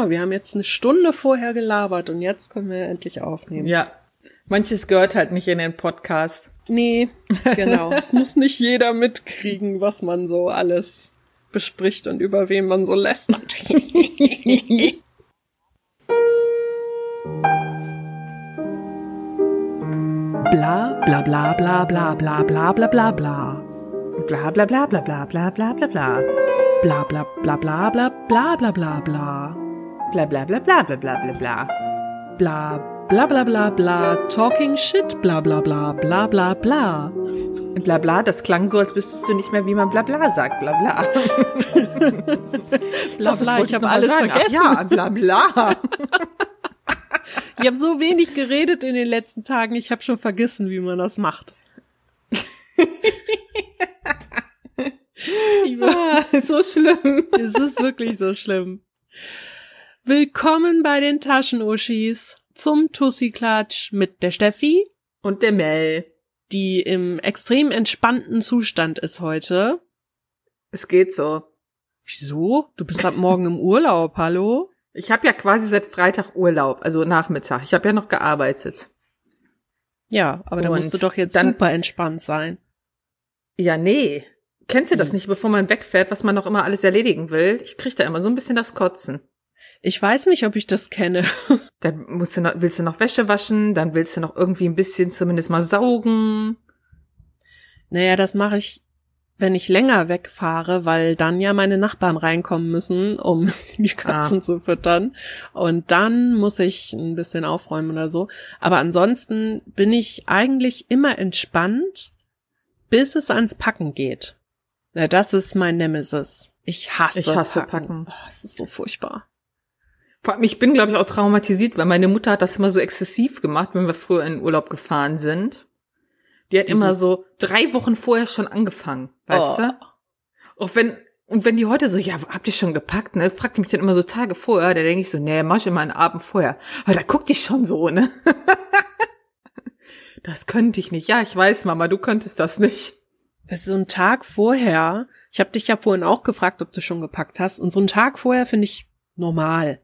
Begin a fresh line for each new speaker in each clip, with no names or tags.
Oh, wir haben jetzt eine Stunde vorher gelabert und jetzt können wir endlich aufnehmen.
Ja. Manches gehört halt nicht in den Podcast.
Nee, genau. es muss nicht jeder mitkriegen, was man so alles bespricht und über wen man so lästert. bla bla bla bla bla bla bla bla bla bla.
Bla bla bla bla bla bla bla bla bla.
Bla bla bla bla bla bla bla bla bla.
Bla bla bla bla bla bla bla bla.
Bla bla bla bla talking shit bla bla bla bla bla bla.
Bla bla, das klang so, als wüsstest du nicht mehr, wie man bla bla sagt. Bla bla.
Bla bla, ich habe alles vergessen.
Ach ja, bla bla.
Ich habe so wenig geredet in den letzten Tagen, ich habe schon vergessen, wie man das macht.
ah, so schlimm.
Es ist wirklich so schlimm. Willkommen bei den Taschenuschis zum Tussi-Klatsch mit der Steffi,
Und der Mel.
die im extrem entspannten Zustand ist heute.
Es geht so.
Wieso? Du bist ab morgen im Urlaub, hallo?
Ich habe ja quasi seit Freitag Urlaub, also Nachmittag. Ich habe ja noch gearbeitet.
Ja, aber da musst du doch jetzt
dann-
super entspannt sein.
Ja, nee. Kennst du das
Hm.
nicht, bevor man wegfährt, was man noch immer alles erledigen will? Ich krieg da immer so ein bisschen das Kotzen.
Ich weiß nicht, ob ich das kenne.
Dann musst du noch, willst du noch Wäsche waschen, dann willst du noch irgendwie ein bisschen zumindest mal saugen.
Naja, das mache ich, wenn ich länger wegfahre, weil dann ja meine Nachbarn reinkommen müssen, um die Katzen zu füttern. Und dann muss ich ein bisschen aufräumen oder so. Aber ansonsten bin ich eigentlich immer entspannt, bis es ans Packen geht. Ja, das ist mein Nemesis. Ich hasse,
Ich hasse Packen.
Oh, es ist so furchtbar.
Vor allem, ich bin, glaube ich, auch traumatisiert, weil meine Mutter hat das immer so exzessiv gemacht, wenn wir früher in den Urlaub gefahren sind. Die hat immer so drei Wochen vorher schon angefangen, weißt
Oh.
du? Auch wenn, und wenn die heute so, ja, habt ihr schon gepackt, ne? Fragt die mich dann immer so Tage vorher, da denke ich so, nee, mach ich immer einen Abend vorher. Aber da guckt die schon so, ne? das könnte ich nicht. Ja, ich weiß, Mama, du könntest das nicht.
So ein Tag vorher, ich habe dich ja vorhin auch gefragt, ob du schon gepackt hast, und so ein Tag vorher finde ich normal.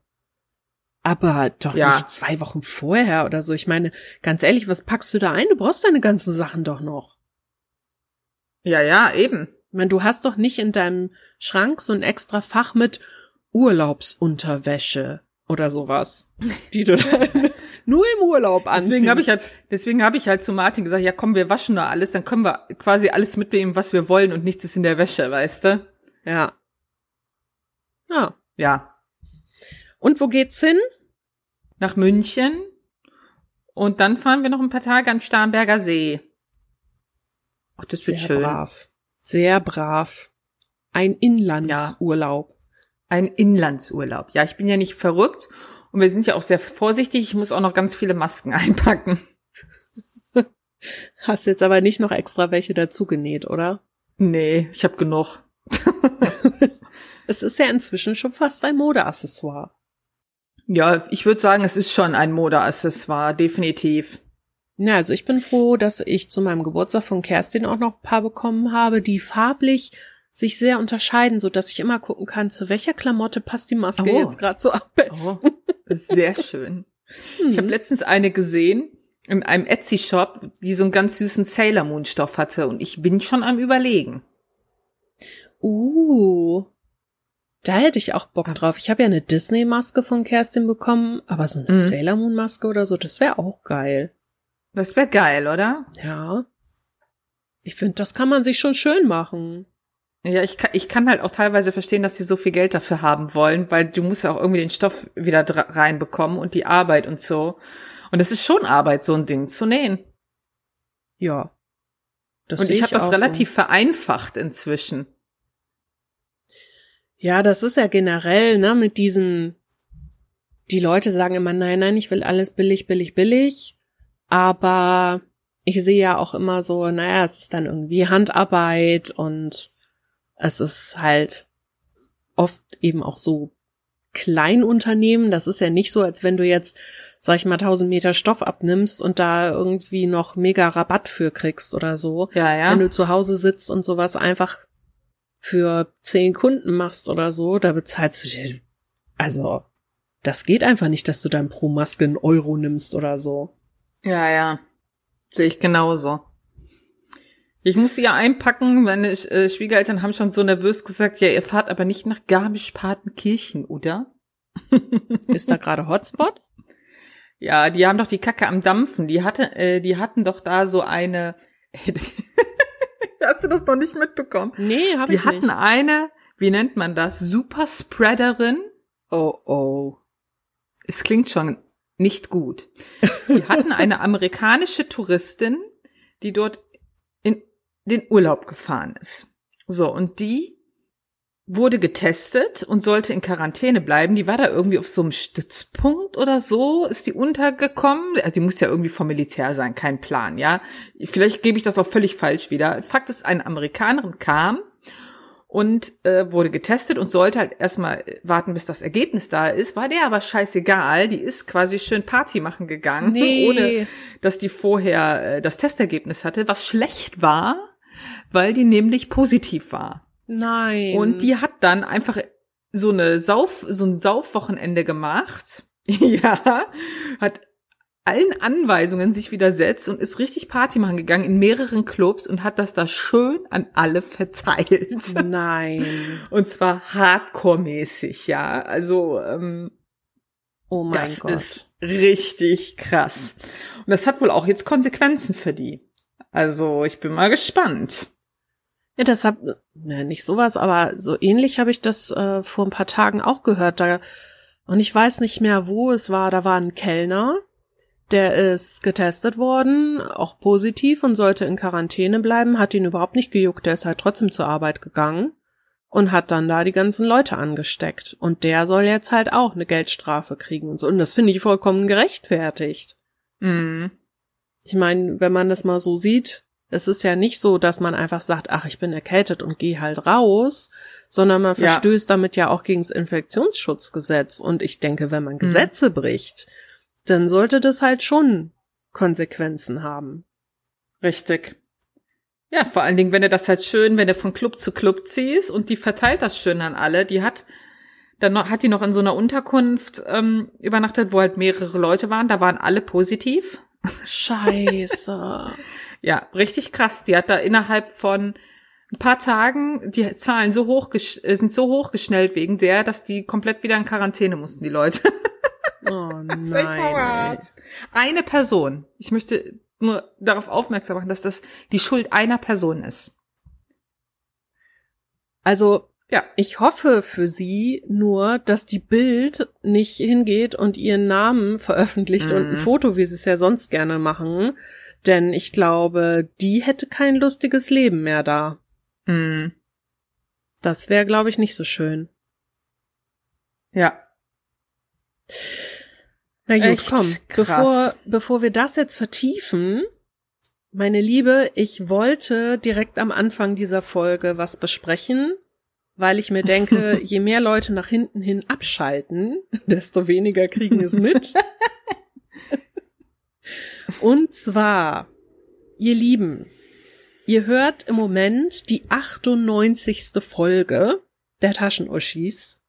Aber doch
Ja.
nicht zwei Wochen vorher oder so. Ich meine, ganz ehrlich, was packst du da ein? Du brauchst deine ganzen Sachen doch noch.
Ja, ja, eben.
Ich meine, du hast doch nicht in deinem Schrank so ein extra Fach mit Urlaubsunterwäsche oder sowas, die du dann nur im Urlaub anziehst.
Deswegen habe ich halt, deswegen habe ich halt zu Martin gesagt, ja komm, wir waschen nur alles, dann können wir quasi alles mitnehmen, was wir wollen und nichts ist in der Wäsche, weißt du?
ja. Ja.
Ja.
Und wo geht's hin?
Nach München und dann fahren wir noch ein paar Tage an Starnberger See. Ach, das wird
Sehr
schön.
brav. Sehr brav. Ein Inlandsurlaub.
Ein Inlandsurlaub. Ja, ich bin ja nicht verrückt und wir sind ja auch sehr vorsichtig. Ich muss auch noch ganz viele Masken einpacken.
Hast jetzt aber nicht noch extra welche dazu genäht, oder?
Nee, ich habe genug.
Es ist ja inzwischen schon fast ein Modeaccessoire.
Ja, ich würde sagen, es ist schon ein Modeaccessoire, definitiv.
Ja, also ich bin froh, dass ich zu meinem Geburtstag von Kerstin auch noch ein paar bekommen habe, die farblich sich sehr unterscheiden, so dass ich immer gucken kann, zu welcher Klamotte passt die Maske
Oh.
jetzt gerade so am besten.
Oh, ist sehr schön. Ich habe letztens eine gesehen in einem Etsy-Shop, die so einen ganz süßen Sailor Moon Stoff hatte und ich bin schon am überlegen.
Uh. Da hätte ich auch Bock drauf. Ich habe ja eine Disney-Maske von Kerstin bekommen, aber so eine
Mhm.
Sailor Moon-Maske oder so, das wäre auch geil.
Das wäre geil, oder?
Ja. Ich finde, das kann man sich schon schön machen.
Ja, ich kann, ich kann halt auch teilweise verstehen, dass sie so viel Geld dafür haben wollen, weil du musst ja auch irgendwie den Stoff wieder reinbekommen und die Arbeit und so. Und es ist schon Arbeit, so ein Ding zu nähen.
Ja. Das
und ich habe das relativ vereinfacht inzwischen.
Ja, das ist ja generell, ne, mit diesen, die Leute sagen immer, nein, nein, ich will alles billig, billig, billig. Aber ich sehe ja auch immer so, naja, es ist dann irgendwie Handarbeit und es ist halt oft eben auch so Kleinunternehmen. Das ist ja nicht so, als wenn du jetzt, sag ich mal, 1000 Meter Stoff abnimmst und da irgendwie noch mega Rabatt für kriegst oder so.
Ja, ja.
Wenn du zu Hause sitzt und sowas einfach für zehn Kunden machst oder so, da bezahlst du dir, also das geht einfach nicht, dass du dann pro Maske einen Euro nimmst oder so.
Ja, ja. Sehe ich genauso. Ich musste ja einpacken, meine äh, Schwiegereltern haben schon so nervös gesagt, ja, ihr fahrt aber nicht nach Garmisch-Partenkirchen, oder?
Ist da gerade Hotspot?
Ja, die haben doch die Kacke am Dampfen. Die hatte, äh, die hatten doch da so eine. Hast du das noch nicht mitbekommen?
Nee, habe ich
nicht. Die hatten eine, wie nennt man das? Superspreaderin.
Oh oh.
Es klingt schon nicht gut. Die hatten eine amerikanische Touristin, die dort in den Urlaub gefahren ist. So, und die wurde getestet und sollte in Quarantäne bleiben. Die war da irgendwie auf so einem Stützpunkt oder so, ist die untergekommen. Also die muss ja irgendwie vom Militär sein, kein Plan, ja. Vielleicht gebe ich das auch völlig falsch wieder. Fakt ist, eine Amerikanerin kam und äh, wurde getestet und sollte halt erstmal warten, bis das Ergebnis da ist. War der aber scheißegal. Die ist quasi schön Party machen gegangen,
nee.
ohne dass die vorher äh, das Testergebnis hatte, was schlecht war, weil die nämlich positiv war.
Nein.
Und die hat dann einfach so eine Sauf, so ein Saufwochenende gemacht. ja, hat allen Anweisungen sich widersetzt und ist richtig Party machen gegangen in mehreren Clubs und hat das da schön an alle verteilt.
Nein.
Und zwar Hardcore-mäßig, ja. Also ähm,
oh mein
das
Gott.
ist richtig krass. Und das hat wohl auch jetzt Konsequenzen für die. Also ich bin mal gespannt.
Ja, deshalb, ne, nicht sowas, aber so ähnlich habe ich das äh, vor ein paar Tagen auch gehört. Da, und ich weiß nicht mehr, wo es war. Da war ein Kellner, der ist getestet worden, auch positiv und sollte in Quarantäne bleiben, hat ihn überhaupt nicht gejuckt, der ist halt trotzdem zur Arbeit gegangen und hat dann da die ganzen Leute angesteckt. Und der soll jetzt halt auch eine Geldstrafe kriegen und so. Und das finde ich vollkommen gerechtfertigt.
Mhm.
Ich meine, wenn man das mal so sieht, es ist ja nicht so, dass man einfach sagt, ach, ich bin erkältet und gehe halt raus, sondern man
Ja.
verstößt damit ja auch gegen das Infektionsschutzgesetz. Und ich denke, wenn man Gesetze bricht, dann sollte das halt schon Konsequenzen haben.
Richtig. Ja, vor allen Dingen, wenn du das halt schön, wenn du von Club zu Club ziehst und die verteilt das schön an alle, die hat dann noch, hat die noch in so einer Unterkunft ähm, übernachtet, wo halt mehrere Leute waren, da waren alle positiv.
Scheiße.
Ja, richtig krass. Die hat da innerhalb von ein paar Tagen die Zahlen so hoch äh, sind so hochgeschnellt wegen der, dass die komplett wieder in Quarantäne mussten, die Leute.
Oh nein.
Eine Person. Ich möchte nur darauf aufmerksam machen, dass das die Schuld einer Person ist.
Also
Ja.
Ich hoffe für sie nur, dass die Bild nicht hingeht und ihren Namen veröffentlicht und ein
Mhm.
Foto, wie sie es ja sonst gerne machen. Denn ich glaube, die hätte kein lustiges Leben mehr da.
Mhm.
Das wäre, glaube ich, nicht so schön.
Ja.
Na gut,
Echt
komm.
krass.
Bevor, bevor wir das jetzt vertiefen, meine Liebe, ich wollte direkt am Anfang dieser Folge was besprechen, weil ich mir denke, je mehr Leute nach hinten hin abschalten, desto weniger kriegen es mit. Und zwar, ihr Lieben, ihr hört im Moment die 98. Folge der Taschenuschis.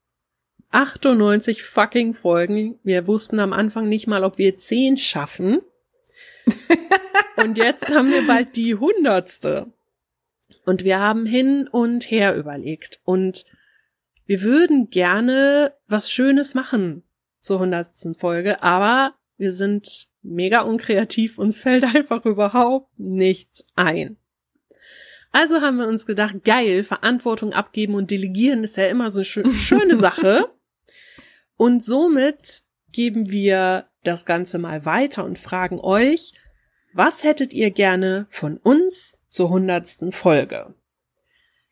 98 fucking Folgen. Wir wussten am Anfang nicht mal, ob wir 10 schaffen. und jetzt haben wir bald die hundertste. Und wir haben hin und her überlegt. Und wir würden gerne was Schönes machen zur hundertsten Folge, aber wir sind mega unkreativ. Uns fällt einfach überhaupt nichts ein. Also haben wir uns gedacht, geil, Verantwortung abgeben und delegieren ist ja immer so eine schö- schöne Sache. Und somit geben wir das Ganze mal weiter und fragen euch, was hättet ihr gerne von uns zur hundertsten Folge?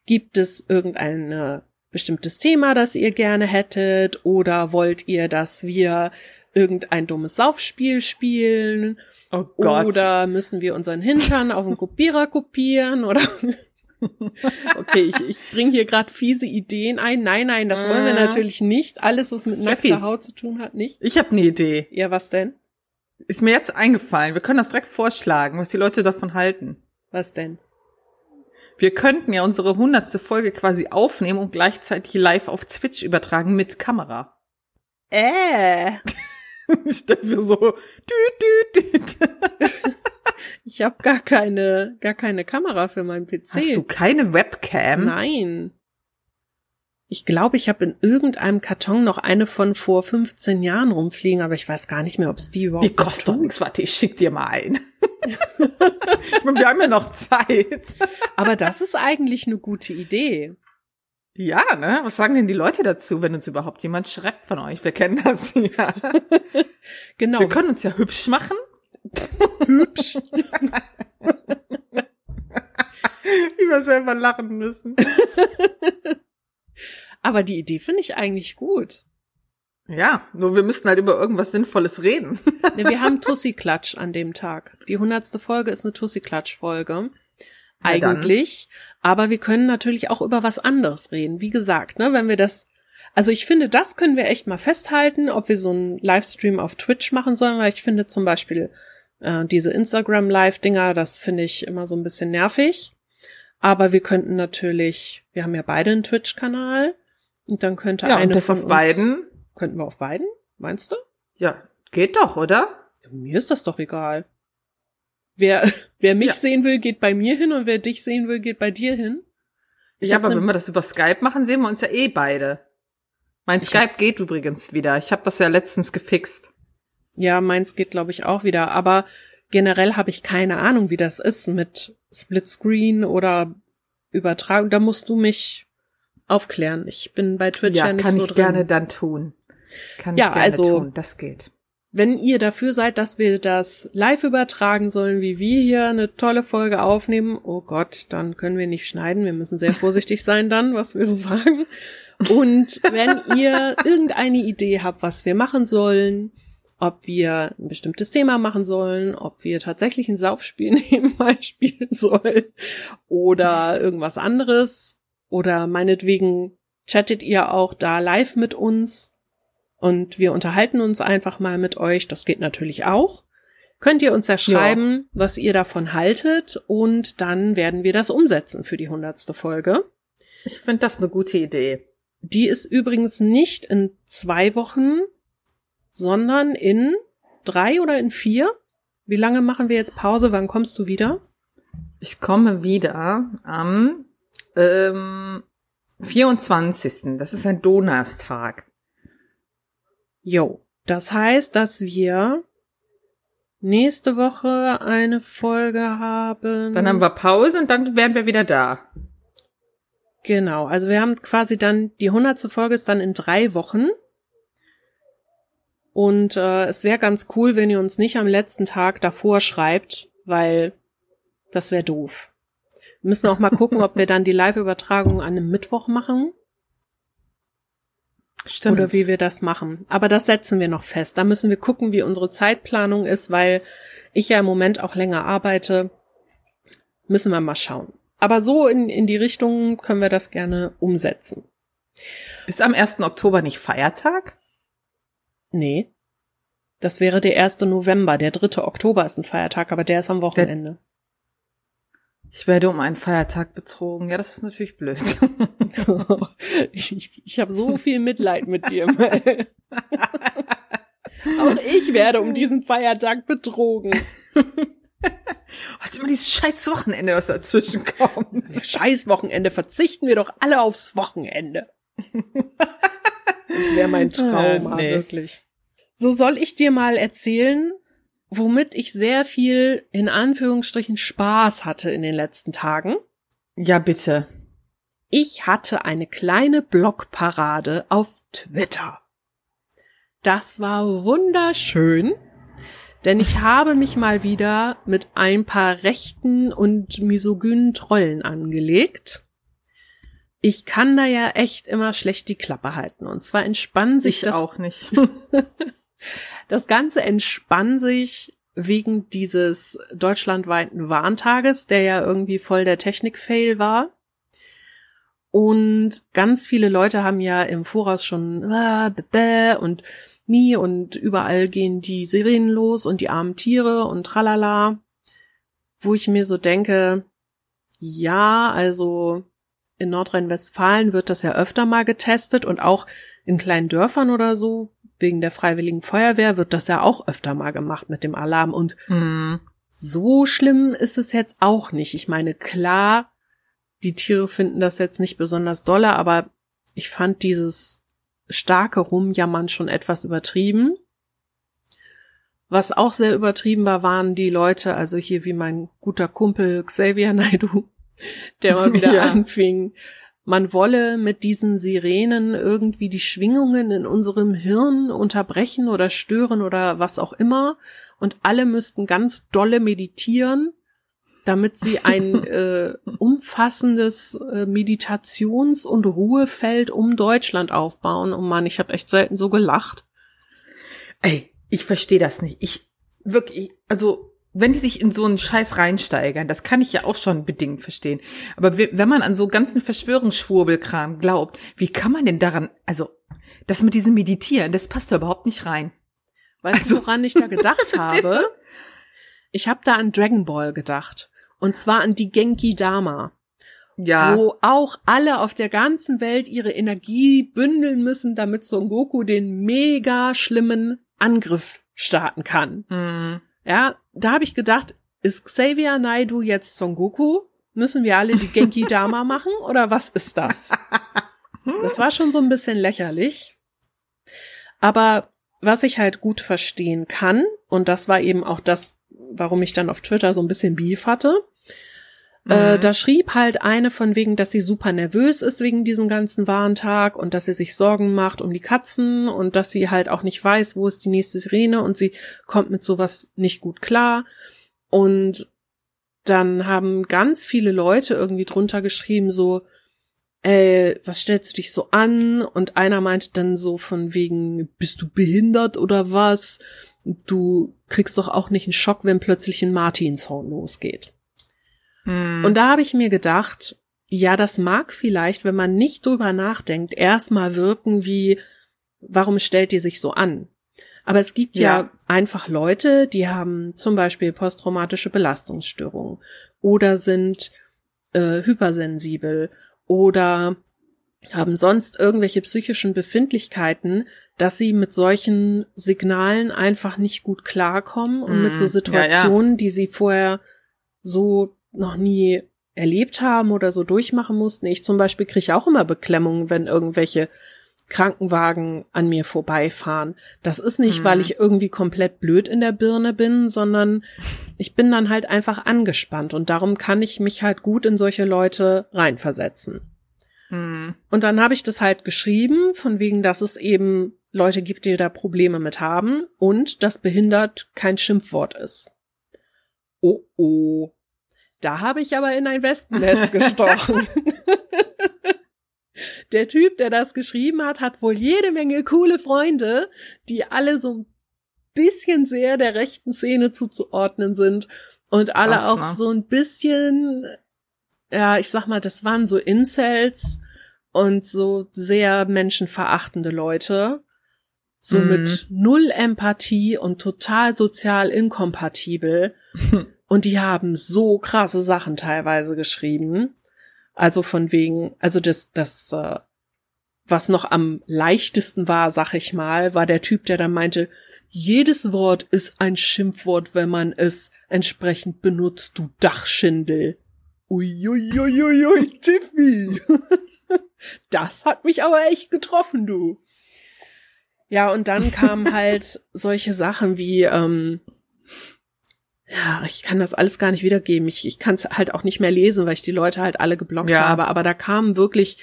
Gibt es irgendein äh, bestimmtes Thema, das ihr gerne hättet? Oder wollt ihr, dass wir irgendein dummes Saufspiel spielen?
Oh Gott.
Oder müssen wir unseren Hintern auf den Kopierer kopieren? Oder okay, ich, ich bringe hier gerade fiese Ideen ein. Nein, nein, das wollen wir
Äh.
natürlich nicht. Alles, was mit
Steffi.
nackter Haut zu tun hat, nicht.
ich habe eine Idee.
Ja, was denn?
Ist mir jetzt eingefallen. Wir können das direkt vorschlagen, was die Leute davon halten.
Was denn?
Wir könnten ja unsere hundertste Folge quasi aufnehmen und gleichzeitig live auf Twitch übertragen mit Kamera.
Äh.
Ich denke so, düt, düt, düt.
Ich habe gar keine, gar keine Kamera für meinen PC.
Hast du keine Webcam?
Nein. Ich glaube, ich habe in irgendeinem Karton noch eine von vor 15 Jahren rumfliegen, aber ich weiß gar nicht mehr, ob es die überhaupt
Die kostet doch nichts. Warte, ich schick dir mal ein. ich meine, wir haben ja noch Zeit.
Aber das ist eigentlich eine gute Idee.
Ja, ne? Was sagen denn die Leute dazu, wenn uns überhaupt jemand schreibt von euch? Wir kennen das ja.
Genau.
Wir können uns ja hübsch machen.
hübsch.
Wie wir selber lachen müssen.
Aber die Idee finde ich eigentlich gut.
Ja, nur wir müssten halt über irgendwas Sinnvolles reden.
Ne, wir haben Tussi-Klatsch an dem Tag. Die hundertste Folge ist eine Tussi-Klatsch-Folge. Eigentlich. Aber wir können natürlich auch über was anderes reden. Wie gesagt, ne, wenn wir das, also ich finde, das können wir echt mal festhalten, ob wir so einen Livestream auf Twitch machen sollen, weil ich finde zum Beispiel äh, diese Instagram-Live-Dinger, das finde ich immer so ein bisschen nervig. Aber wir könnten natürlich, wir haben ja beide einen Twitch-Kanal und dann könnte
Ja,
eine
und das
von
auf
uns,
beiden.
Könnten wir auf beiden? Meinst du?
Ja, geht doch, oder?
Mir ist das doch egal. Wer, wer mich
Ja.
sehen will, geht bei mir hin und wer dich sehen will, geht bei dir hin. Ich
ja, aber
ne-
wenn wir das über Skype machen, sehen wir uns ja eh beide. Mein
Ich
Skype geht übrigens wieder. Ich habe das ja letztens gefixt.
Ja, meins geht, glaube ich, auch wieder. Aber generell habe ich keine Ahnung, wie das ist mit Splitscreen oder Übertragung. Da musst du mich aufklären. Ich bin bei Twitch ja,
Ja,
nicht
kann
so
ich
drin.
gerne dann tun. Kann
Ja,
ich gerne
also-
tun. Das geht.
Wenn ihr dafür seid, dass wir das live übertragen sollen, wie wir hier eine tolle Folge aufnehmen, oh Gott, dann können wir nicht schneiden. Wir müssen sehr vorsichtig sein dann, was wir so sagen. Und wenn ihr irgendeine Idee habt, was wir machen sollen, ob wir ein bestimmtes Thema machen sollen, ob wir tatsächlich ein Saufspiel nebenbei spielen sollen oder irgendwas anderes oder meinetwegen chattet ihr auch da live mit uns und wir unterhalten uns einfach mal mit euch. Das geht natürlich auch. Könnt ihr uns ja schreiben, was ihr davon haltet und dann werden wir das umsetzen für die hundertste Folge.
Ich finde das eine gute Idee.
Die ist übrigens nicht in zwei Wochen, sondern in drei oder in vier. Wie lange machen wir jetzt Pause? Wann kommst du wieder?
Ich komme wieder am ähm, 24. Das ist ein Donnerstag.
Jo. Das heißt, dass wir nächste Woche eine Folge haben.
Dann haben wir Pause und dann wären wir wieder da.
Genau, also wir haben quasi dann, die hundertste Folge ist dann in drei Wochen. Und äh, es wäre ganz cool, wenn ihr uns nicht am letzten Tag davor schreibt, weil das wäre doof. Wir müssen auch mal gucken, ob wir dann die Live-Übertragung an einem Mittwoch machen
Stimmt.
oder wie wir das machen. Aber das setzen wir noch fest. Da müssen wir gucken, wie unsere Zeitplanung ist, weil ich ja im Moment auch länger arbeite. Müssen wir mal schauen. Aber so in, in die Richtung können wir das gerne umsetzen.
ist am 1. Oktober nicht Feiertag?
Nee. Das wäre der 1. November. Der 3. Oktober ist ein Feiertag, aber der ist am Wochenende.
Ich werde um einen Feiertag betrogen. Ja, das ist natürlich blöd.
ich ich habe so viel Mitleid mit dir. Mel. Auch ich werde um diesen Feiertag betrogen.
Was immer dieses scheiß Wochenende, was dazwischen kommt.
Das scheiß Wochenende. Verzichten wir doch alle aufs Wochenende. Das wäre mein Traum,
Äh, nee.
wirklich. So soll ich dir mal erzählen, womit ich sehr viel in Anführungsstrichen Spaß hatte in den letzten Tagen.
Ja, bitte.
Ich hatte eine kleine Blogparade auf Twitter. Das war wunderschön, denn ich habe mich mal wieder mit ein paar rechten und misogynen Trollen angelegt. Ich kann da ja echt immer schlecht die Klappe halten. Und zwar entspann sich
Ich
das
auch nicht.
das Ganze entspann sich wegen dieses deutschlandweiten Warntages, der ja irgendwie voll der Technik-Fail war. Und ganz viele Leute haben ja im Voraus schon ah, bäh, bäh und mi und überall gehen die Sirenen los und die armen Tiere und tralala. Wo ich mir so denke, ja, also in Nordrhein-Westfalen wird das ja öfter mal getestet und auch in kleinen Dörfern oder so wegen der Freiwilligen Feuerwehr wird das ja auch öfter mal gemacht mit dem Alarm. Und
Mhm.
so schlimm ist es jetzt auch nicht. Ich meine, klar, die Tiere finden das jetzt nicht besonders dolle, aber ich fand dieses starke Rumjammern schon etwas übertrieben. Was auch sehr übertrieben war, waren die Leute, also hier wie mein guter Kumpel Xavier Naidu, der mal wieder
Ja.
anfing, man wolle mit diesen Sirenen irgendwie die Schwingungen in unserem Hirn unterbrechen oder stören oder was auch immer. Und alle müssten ganz dolle meditieren, damit sie ein äh, umfassendes äh, Meditations- und Ruhefeld um Deutschland aufbauen. Und Mann, ich habe echt selten so gelacht.
Ey, ich verstehe das nicht. Ich wirklich, also wenn die sich in so einen Scheiß reinsteigern, das kann ich ja auch schon bedingt verstehen. Aber we- wenn man an so ganzen Verschwörungsschwurbelkram glaubt, wie kann man denn daran, also das mit diesem Meditieren, das passt da überhaupt nicht rein.
Weißt
Also-
du, woran ich da gedacht habe? Ich habe da an Dragon Ball gedacht. Und zwar an die Genki Dama.
Ja.
wo auch alle auf der ganzen Welt ihre Energie bündeln müssen, damit Son Goku den mega schlimmen Angriff starten kann.
Hm.
Ja, da habe ich gedacht, ist Xavier Naidu jetzt Son Goku? Müssen wir alle die Genki Dama machen oder was ist das? Das war schon so ein bisschen lächerlich. Aber was ich halt gut verstehen kann, und das war eben auch das, warum ich dann auf Twitter so ein bisschen Beef hatte, äh,
Mhm.
da schrieb halt eine von wegen, dass sie super nervös ist wegen diesem ganzen Warntag und dass sie sich Sorgen macht um die Katzen und dass sie halt auch nicht weiß, wo ist die nächste Sirene und sie kommt mit sowas nicht gut klar. Und dann haben ganz viele Leute irgendwie drunter geschrieben, so, äh, was stellst du dich so an? Und einer meinte dann so von wegen, bist du behindert oder was? Du kriegst doch auch nicht einen Schock, wenn plötzlich ein Martinshorn losgeht.
Hm.
Und da habe ich mir gedacht, ja, das mag vielleicht, wenn man nicht drüber nachdenkt, erstmal wirken wie, warum stellt die sich so an? Aber es gibt ja.
Ja.
einfach Leute, die haben zum Beispiel posttraumatische Belastungsstörungen oder sind äh, hypersensibel oder haben sonst irgendwelche psychischen Befindlichkeiten, dass sie mit solchen Signalen einfach nicht gut klarkommen und mit so
Mm, ja, ja.
Situationen, die sie vorher so noch nie erlebt haben oder so durchmachen mussten. Ich zum Beispiel kriege auch immer Beklemmungen, wenn irgendwelche Krankenwagen an mir vorbeifahren. Das ist nicht,
Mhm.
weil ich irgendwie komplett blöd in der Birne bin, sondern ich bin dann halt einfach angespannt und darum kann ich mich halt gut in solche Leute reinversetzen.
Hm.
Und dann habe ich das halt geschrieben, von wegen, dass es eben Leute gibt, die da Probleme mit haben und dass behindert kein Schimpfwort ist. Oh oh. Da habe ich aber in ein Wespennest gestochen. der Typ, der das geschrieben hat, hat wohl jede Menge coole Freunde, die alle so ein bisschen sehr der rechten Szene zuzuordnen sind und alle
Krass,
auch
ne?
so ein bisschen, ja, ich sag mal, das waren so Incels und so sehr menschenverachtende Leute. So
Mhm.
mit null Empathie und total sozial inkompatibel. Und die haben so krasse Sachen teilweise geschrieben. Also von wegen, also das, das, äh, was noch am leichtesten war, sag ich mal, war der Typ, der dann meinte, jedes Wort ist ein Schimpfwort, wenn man es entsprechend benutzt, du Dachschindel. Uiuiuiui, Tiffy. Das hat mich aber echt getroffen, du. Ja, und dann kamen halt solche Sachen wie, ähm, ja, ich kann das alles gar nicht wiedergeben. Ich, ich kann es halt auch nicht mehr lesen, weil ich die Leute halt alle geblockt
Ja.
habe. Aber da kamen wirklich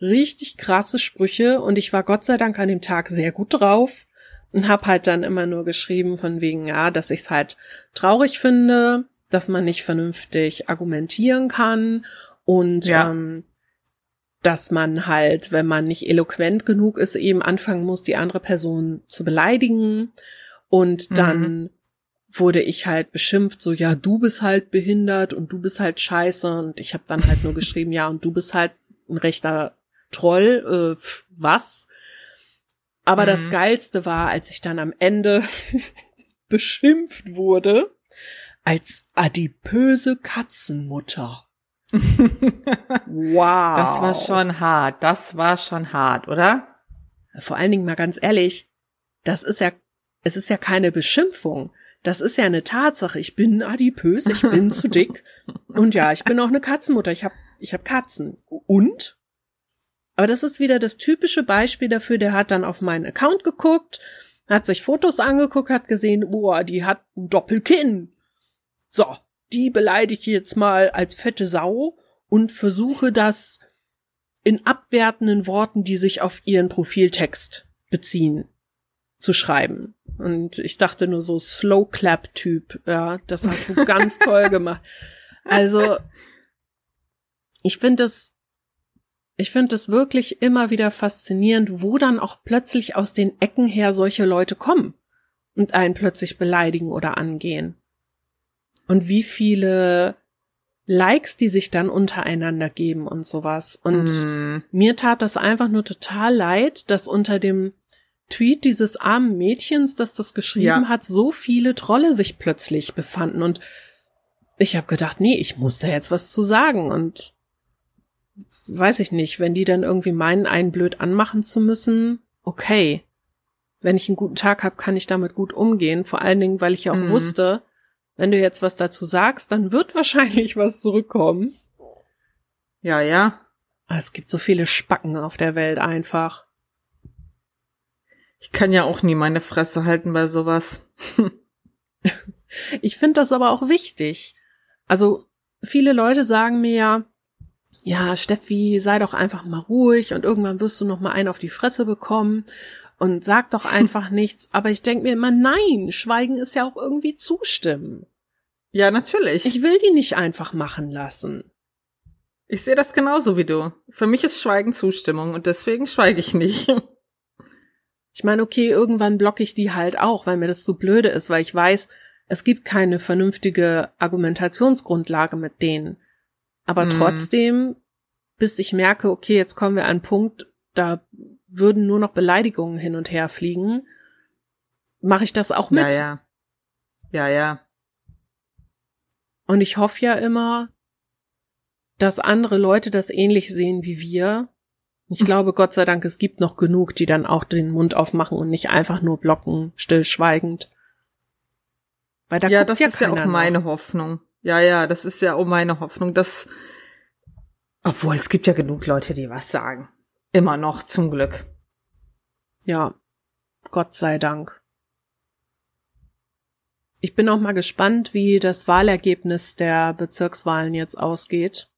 richtig krasse Sprüche und ich war Gott sei Dank an dem Tag sehr gut drauf und habe halt dann immer nur geschrieben von wegen, ja, dass ich es halt traurig finde, dass man nicht vernünftig argumentieren kann und
Ja.
ähm, dass man halt, wenn man nicht eloquent genug ist, eben anfangen muss, die andere Person zu beleidigen. Und dann wurde ich halt beschimpft, so ja, du bist halt behindert und du bist halt scheiße. Und ich habe dann halt nur geschrieben, ja, und du bist halt ein rechter Troll, äh, was? Aber
Mhm.
das Geilste war, als ich dann am Ende beschimpft wurde als adipöse Katzenmutter. Wow.
Das war schon hart. Das war schon hart, oder?
Vor allen Dingen mal ganz ehrlich, das ist ja, es ist ja keine Beschimpfung. Das ist ja eine Tatsache. Ich bin adipös, ich bin zu dick. Und ja, ich bin auch eine Katzenmutter. Ich habe ich hab Katzen. Und? Aber das ist wieder das typische Beispiel dafür, der hat dann auf meinen Account geguckt, hat sich Fotos angeguckt, hat gesehen, boah, die hat ein Doppelkinn. So, die beleidige ich jetzt mal als fette Sau und versuche das in abwertenden Worten, die sich auf ihren Profiltext beziehen, zu schreiben. Und ich dachte nur so Slow Clap Typ, ja, das hast du ganz toll gemacht. Also ich finde es ich finde es wirklich immer wieder faszinierend, wo dann auch plötzlich aus den Ecken her solche Leute kommen und einen plötzlich beleidigen oder angehen. Und wie viele Likes, die sich dann untereinander geben und sowas. Und mm. mir tat das einfach nur total leid, dass unter dem Tweet dieses armen Mädchens, das das geschrieben ja. hat, so viele Trolle sich plötzlich befanden. Und ich habe gedacht, nee, ich muss da jetzt was zu sagen. Und weiß ich nicht, wenn die dann irgendwie meinen, einen blöd anmachen zu müssen, okay. Wenn ich einen guten Tag habe, kann ich damit gut umgehen. Vor allen Dingen, weil ich ja auch mm. wusste, wenn du jetzt was dazu sagst, dann wird wahrscheinlich was zurückkommen.
Ja, ja.
Es gibt so viele Spacken auf der Welt einfach.
Ich kann ja auch nie meine Fresse halten bei sowas.
ich finde das aber auch wichtig. Also viele Leute sagen mir ja, ja, Steffi, sei doch einfach mal ruhig und irgendwann wirst du noch mal einen auf die Fresse bekommen und sag doch einfach nichts. Aber ich denke mir immer, nein, Schweigen ist ja auch irgendwie zustimmen.
Ja, natürlich.
Ich will die nicht einfach machen lassen.
Ich sehe das genauso wie du. Für mich ist Schweigen Zustimmung und deswegen schweige ich nicht.
Ich meine, okay, irgendwann blocke ich die halt auch, weil mir das zu blöde ist, weil ich weiß, es gibt keine vernünftige Argumentationsgrundlage mit denen. Aber mm. trotzdem, bis ich merke, okay, jetzt kommen wir an einen Punkt, da würden nur noch Beleidigungen hin und her fliegen, mache ich das auch mit.
Ja, ja. Ja, ja.
Und ich hoffe ja immer, dass andere Leute das ähnlich sehen wie wir. Ich glaube, Gott sei Dank, es gibt noch genug, die dann auch den Mund aufmachen und nicht einfach nur blocken, stillschweigend.
Weil da ja, das ja ist ja auch meine Hoffnung. Ja, ja, das ist ja auch meine Hoffnung, dass, obwohl es gibt ja genug Leute, die was sagen. Immer noch, zum Glück.
Ja, Gott sei Dank. Ich bin auch mal gespannt, wie das Wahlergebnis der Bezirkswahlen jetzt ausgeht.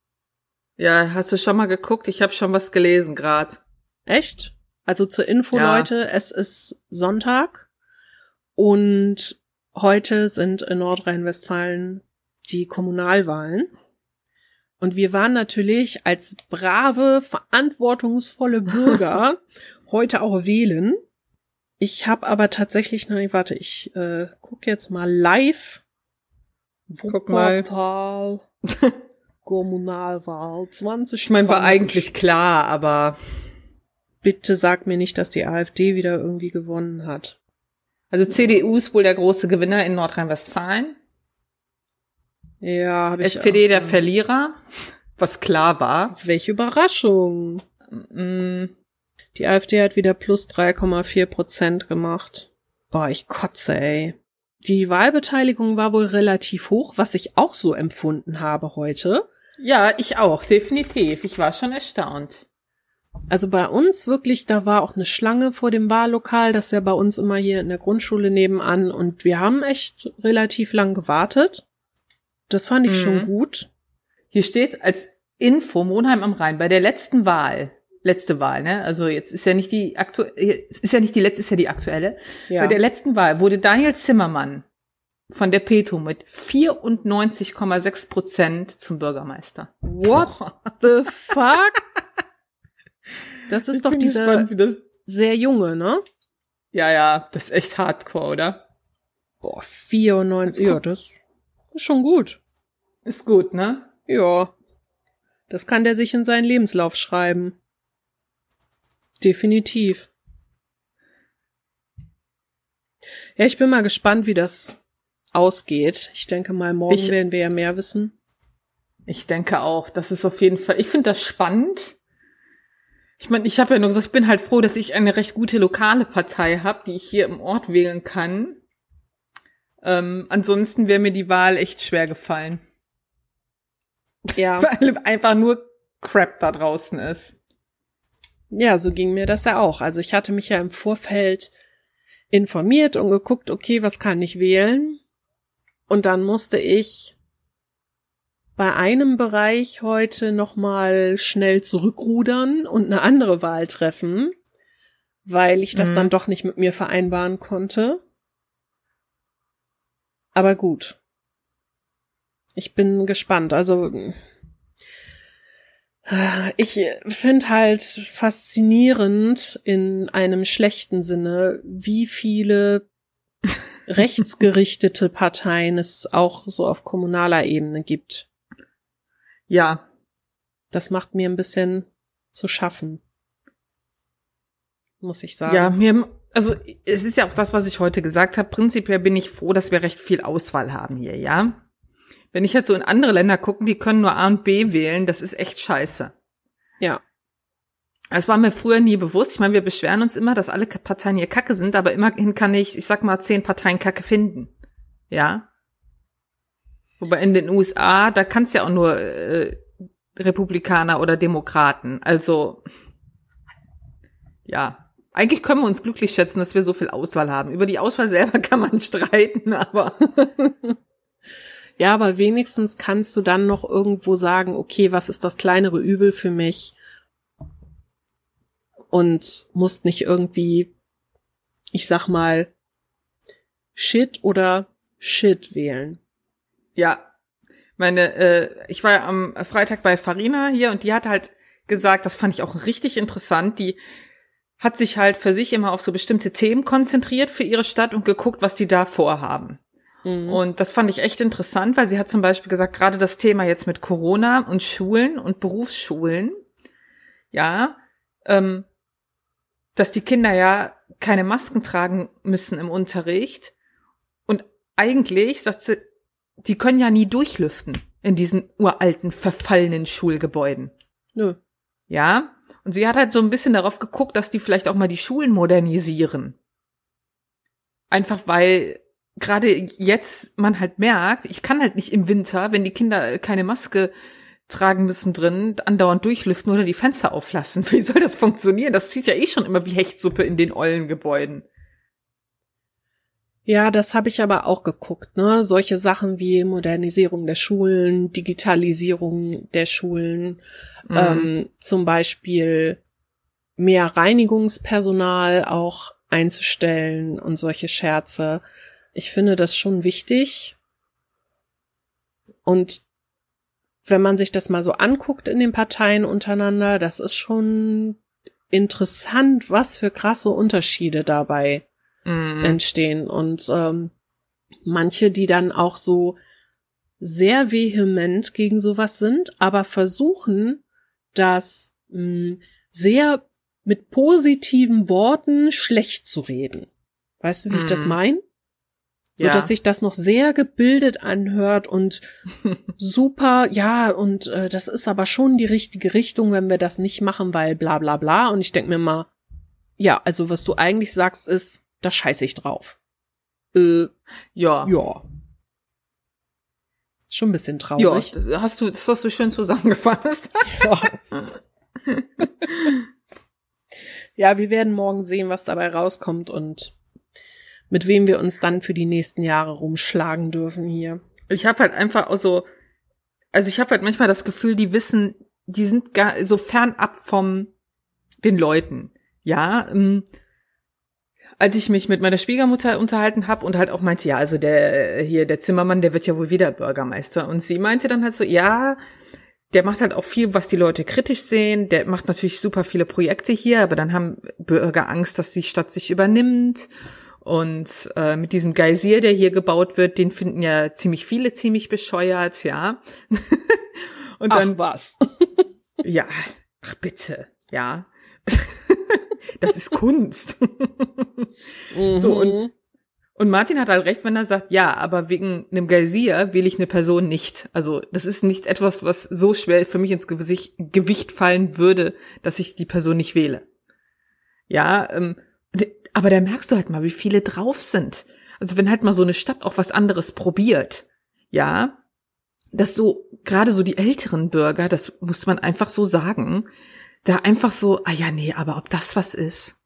Ja, hast du schon mal geguckt? Ich habe schon was gelesen gerade.
Echt? Also zur Info, ja. Leute, es ist Sonntag und heute sind in Nordrhein-Westfalen die Kommunalwahlen. Und wir waren natürlich als brave, verantwortungsvolle Bürger heute auch wählen. Ich habe aber tatsächlich, nein, warte, ich äh, guck jetzt mal live.
Guck mal.
Kommunalwahl 20.
Ich meine, war eigentlich klar, aber
bitte sag mir nicht, dass die AfD wieder irgendwie gewonnen hat.
Also CDU ist wohl der große Gewinner in Nordrhein-Westfalen.
Ja,
habe ich SPD auch, der Verlierer, was klar war.
Welche Überraschung. Mm. Die AfD hat wieder plus 3,4 Prozent gemacht. Boah, ich kotze, ey. Die Wahlbeteiligung war wohl relativ hoch, was ich auch so empfunden habe heute.
Ja, ich auch, definitiv. Ich war schon erstaunt.
Also bei uns wirklich, da war auch eine Schlange vor dem Wahllokal, das ist ja bei uns immer hier in der Grundschule nebenan und wir haben echt relativ lang gewartet. Das fand ich mhm. schon gut.
Hier steht als Info Monheim am Rhein bei der letzten Wahl, letzte Wahl, ne? Also jetzt ist ja nicht die aktuelle, ist ja nicht die letzte, ist ja die aktuelle. Ja. Bei der letzten Wahl wurde Daniel Zimmermann von der Petro mit 94,6 Prozent zum Bürgermeister.
What the fuck? Das ist ich doch dieser gespannt, sehr junge, ne?
Ja, ja, das ist echt hardcore, oder?
Boah, 94, ja, das ist schon gut.
Ist gut, ne?
Ja. Das kann der sich in seinen Lebenslauf schreiben. Definitiv. Ja, ich bin mal gespannt, wie das ausgeht. Ich denke mal, morgen ich, werden wir ja mehr wissen.
Ich denke auch. Das ist auf jeden Fall, ich finde das spannend. Ich meine, ich habe ja nur gesagt, ich bin halt froh, dass ich eine recht gute lokale Partei habe, die ich hier im Ort wählen kann. Ähm, ansonsten wäre mir die Wahl echt schwer gefallen.
Ja.
Weil einfach nur Crap da draußen ist.
Ja, so ging mir das ja auch. Also ich hatte mich ja im Vorfeld informiert und geguckt, okay, was kann ich wählen? Und dann musste ich bei einem Bereich heute nochmal schnell zurückrudern und eine andere Wahl treffen, weil ich das mhm. dann doch nicht mit mir vereinbaren konnte. Aber gut. Ich bin gespannt. Also ich finde halt faszinierend in einem schlechten Sinne, wie viele rechtsgerichtete Parteien es auch so auf kommunaler Ebene gibt.
Ja.
Das macht mir ein bisschen zu schaffen. Muss ich sagen.
Ja, mir, also es ist ja auch das, was ich heute gesagt habe. Prinzipiell bin ich froh, dass wir recht viel Auswahl haben hier, ja. Wenn ich jetzt so in andere Länder gucken, die können nur A und B wählen, das ist echt scheiße.
Ja.
Es war mir früher nie bewusst. Ich meine, wir beschweren uns immer, dass alle Parteien hier Kacke sind, aber immerhin kann ich, ich sag mal, zehn Parteien Kacke finden. Ja. Wobei in den USA, da kannst ja auch nur äh, Republikaner oder Demokraten. Also ja. Eigentlich können wir uns glücklich schätzen, dass wir so viel Auswahl haben. Über die Auswahl selber kann man streiten, aber
Ja, aber wenigstens kannst du dann noch irgendwo sagen, okay, was ist das kleinere Übel für mich? Und musst nicht irgendwie, ich sag mal, Shit oder Shit wählen.
Ja. Meine, äh, ich war ja am Freitag bei Farina hier und die hat halt gesagt, das fand ich auch richtig interessant, die hat sich halt für sich immer auf so bestimmte Themen konzentriert für ihre Stadt und geguckt, was die da vorhaben. Mhm. Und das fand ich echt interessant, weil sie hat zum Beispiel gesagt, gerade das Thema jetzt mit Corona und Schulen und Berufsschulen, ja, ähm, dass die Kinder ja keine Masken tragen müssen im Unterricht. Und eigentlich, sagt sie, die können ja nie durchlüften in diesen uralten, verfallenen Schulgebäuden.
Nö.
Ja. Und sie hat halt so ein bisschen darauf geguckt, dass die vielleicht auch mal die Schulen modernisieren. Einfach weil gerade jetzt man halt merkt, ich kann halt nicht im Winter, wenn die Kinder keine Maske tragen müssen drin, andauernd durchlüften oder die Fenster auflassen. Wie soll das funktionieren? Das zieht ja eh schon immer wie Hechtsuppe in den ollen Gebäuden.
Ja, das habe ich aber auch geguckt, ne? Solche Sachen wie Modernisierung der Schulen, Digitalisierung der Schulen, mhm. ähm, zum Beispiel mehr Reinigungspersonal auch einzustellen und solche Scherze. Ich finde das schon wichtig. Und wenn man sich das mal so anguckt in den Parteien untereinander, das ist schon interessant, was für krasse Unterschiede dabei mm. entstehen. Und ähm, manche, die dann auch so sehr vehement gegen sowas sind, aber versuchen, das mh, hm, sehr mit positiven Worten schlecht zu reden. Weißt du, wie mm. ich das mhm. meine? So ja. dass sich das noch sehr gebildet anhört und super, ja, und äh, das ist aber schon die richtige Richtung, wenn wir das nicht machen, weil bla bla bla. Und ich denk mir mal, ja, also was du eigentlich sagst, ist, da scheiße ich drauf. Äh, ja. Ja. Schon ein bisschen traurig.
Ja, hast du, das hast du schön zusammengefasst.
ja. ja, wir werden morgen sehen, was dabei rauskommt und mit wem wir uns dann für die nächsten Jahre rumschlagen dürfen hier.
Ich habe halt einfach auch so, also ich habe halt manchmal das Gefühl, die wissen, die sind gar so fernab vom den Leuten. Ja, ähm, als ich mich mit meiner Schwiegermutter unterhalten habe und halt auch meinte, ja, also der hier der Zimmermann, der wird ja wohl wieder Bürgermeister und sie meinte dann halt so, ja, der macht halt auch viel, was die Leute kritisch sehen. Der macht natürlich super viele Projekte hier, aber dann haben Bürger Angst, dass die Stadt sich übernimmt und äh, mit diesem Geysir, der hier gebaut wird, den finden ja ziemlich viele ziemlich bescheuert, ja.
und dann ach, was?
ja, ach bitte, ja. das ist Kunst. mhm. So und Und Martin hat halt recht, wenn er sagt, ja, aber wegen einem Geysir wähle ich eine Person nicht. Also das ist nicht etwas, was so schwer für mich ins Gewicht fallen würde, dass ich die Person nicht wähle. Ja, ähm, aber da merkst du halt mal, wie viele drauf sind. Also wenn halt mal so eine Stadt auch was anderes probiert, ja, dass so gerade so die älteren Bürger, das muss man einfach so sagen, da einfach so, ah ja, nee, aber ob das was ist?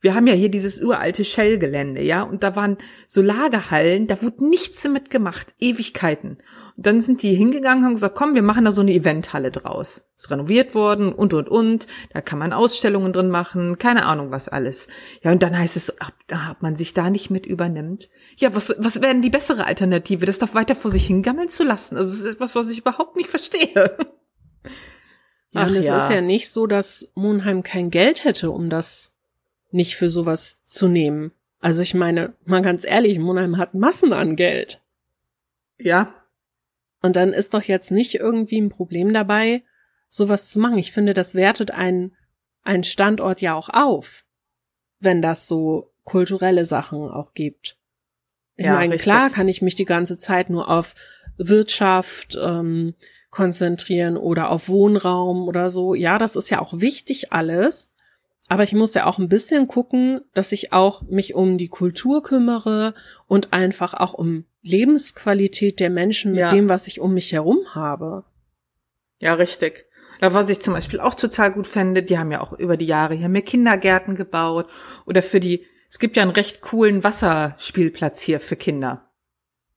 Wir haben ja hier dieses uralte Shell-Gelände, ja, und da waren so Lagerhallen, da wurde nichts damit gemacht, Ewigkeiten. Dann sind die hingegangen und haben gesagt, komm, wir machen da so eine Eventhalle draus. Ist renoviert worden und, und, und. Da kann man Ausstellungen drin machen, keine Ahnung was alles. Ja, und dann heißt es, ob, ob man sich da nicht mit übernimmt. Ja, was, was wäre denn die bessere Alternative, das doch weiter vor sich hingammeln zu lassen? Also, das ist etwas, was ich überhaupt nicht verstehe.
Ja, Ach, und es ja. ist ja nicht so, dass Monheim kein Geld hätte, um das nicht für sowas zu nehmen. Also ich meine, mal ganz ehrlich, Monheim hat Massen an Geld.
Ja.
Und dann ist doch jetzt nicht irgendwie ein Problem dabei, sowas zu machen. Ich finde, das wertet einen, einen Standort ja auch auf, wenn das so kulturelle Sachen auch gibt. Ich ja, meine, richtig. klar kann ich mich die ganze Zeit nur auf Wirtschaft ähm, konzentrieren oder auf Wohnraum oder so. Ja, das ist ja auch wichtig alles. Aber ich muss ja auch ein bisschen gucken, dass ich auch mich um die Kultur kümmere und einfach auch um Lebensqualität der Menschen mit ja. dem, was ich um mich herum habe.
Ja, richtig. Da was ich zum Beispiel auch total gut fände, die haben ja auch über die Jahre hier mehr Kindergärten gebaut oder für die, es gibt ja einen recht coolen Wasserspielplatz hier für Kinder.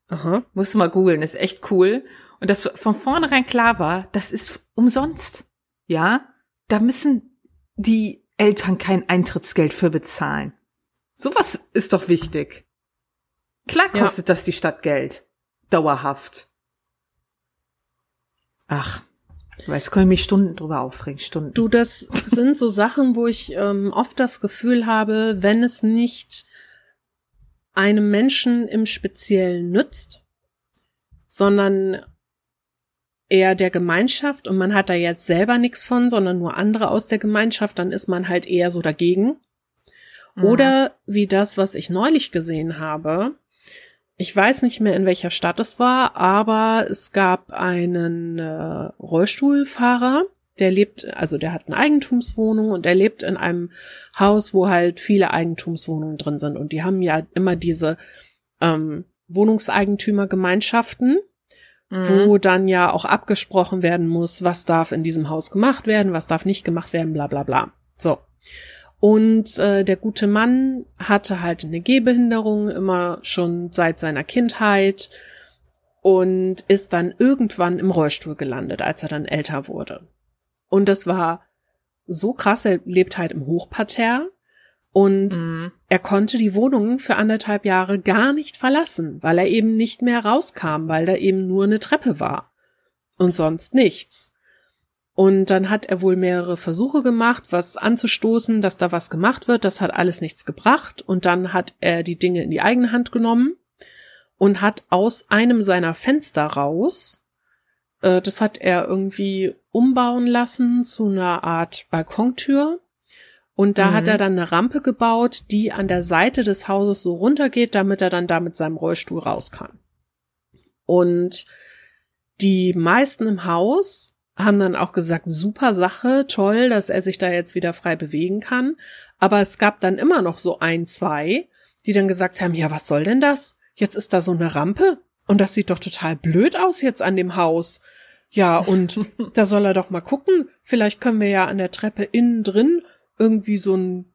Aha. Musst du mal googeln, ist echt cool. Und das von vornherein klar war, das ist umsonst. Ja, da müssen die Eltern kein Eintrittsgeld für bezahlen. Sowas ist doch wichtig. Klar kostet ja. das die Stadt Geld. Dauerhaft. Ach, ich weiß, kann ich mich Stunden drüber aufregen, Stunden.
Du, das sind so Sachen, wo ich ähm, oft das Gefühl habe, wenn es nicht einem Menschen im Speziellen nützt, sondern eher der Gemeinschaft und man hat da jetzt selber nichts von, sondern nur andere aus der Gemeinschaft, dann ist man halt eher so dagegen. Mhm. Oder wie das, was ich neulich gesehen habe. Ich weiß nicht mehr, in welcher Stadt es war, aber es gab einen äh, Rollstuhlfahrer, der lebt, also der hat eine Eigentumswohnung und er lebt in einem Haus, wo halt viele Eigentumswohnungen drin sind. Und die haben ja immer diese ähm, Wohnungseigentümergemeinschaften mhm. wo dann ja auch abgesprochen werden muss, was darf in diesem Haus gemacht werden, was darf nicht gemacht werden, bla bla bla. So. Und äh, der gute Mann hatte halt eine Gehbehinderung immer schon seit seiner Kindheit und ist dann irgendwann im Rollstuhl gelandet, als er dann älter wurde. Und das war so krass, er lebt halt im Hochparterre und mhm. er konnte die Wohnung für anderthalb Jahre gar nicht verlassen, weil er eben nicht mehr rauskam, weil da eben nur eine Treppe war. Und sonst nichts. Und dann hat er wohl mehrere Versuche gemacht, was anzustoßen, dass da was gemacht wird. Das hat alles nichts gebracht. Und dann hat er die Dinge in die eigene Hand genommen und hat aus einem seiner Fenster raus, äh, das hat er irgendwie umbauen lassen zu einer Art Balkontür und da mhm. hat er dann eine Rampe gebaut, die an der Seite des Hauses so runtergeht, damit er dann da mit seinem Rollstuhl raus kann. Und die meisten im Haus haben dann auch gesagt, super Sache, toll, dass er sich da jetzt wieder frei bewegen kann. Aber es gab dann immer noch so ein, zwei, die dann gesagt haben, ja, was soll denn das? Jetzt ist da so eine Rampe und das sieht doch total blöd aus jetzt an dem Haus. Ja, und da soll er doch mal gucken. Vielleicht können wir ja an der Treppe innen drin irgendwie so ein,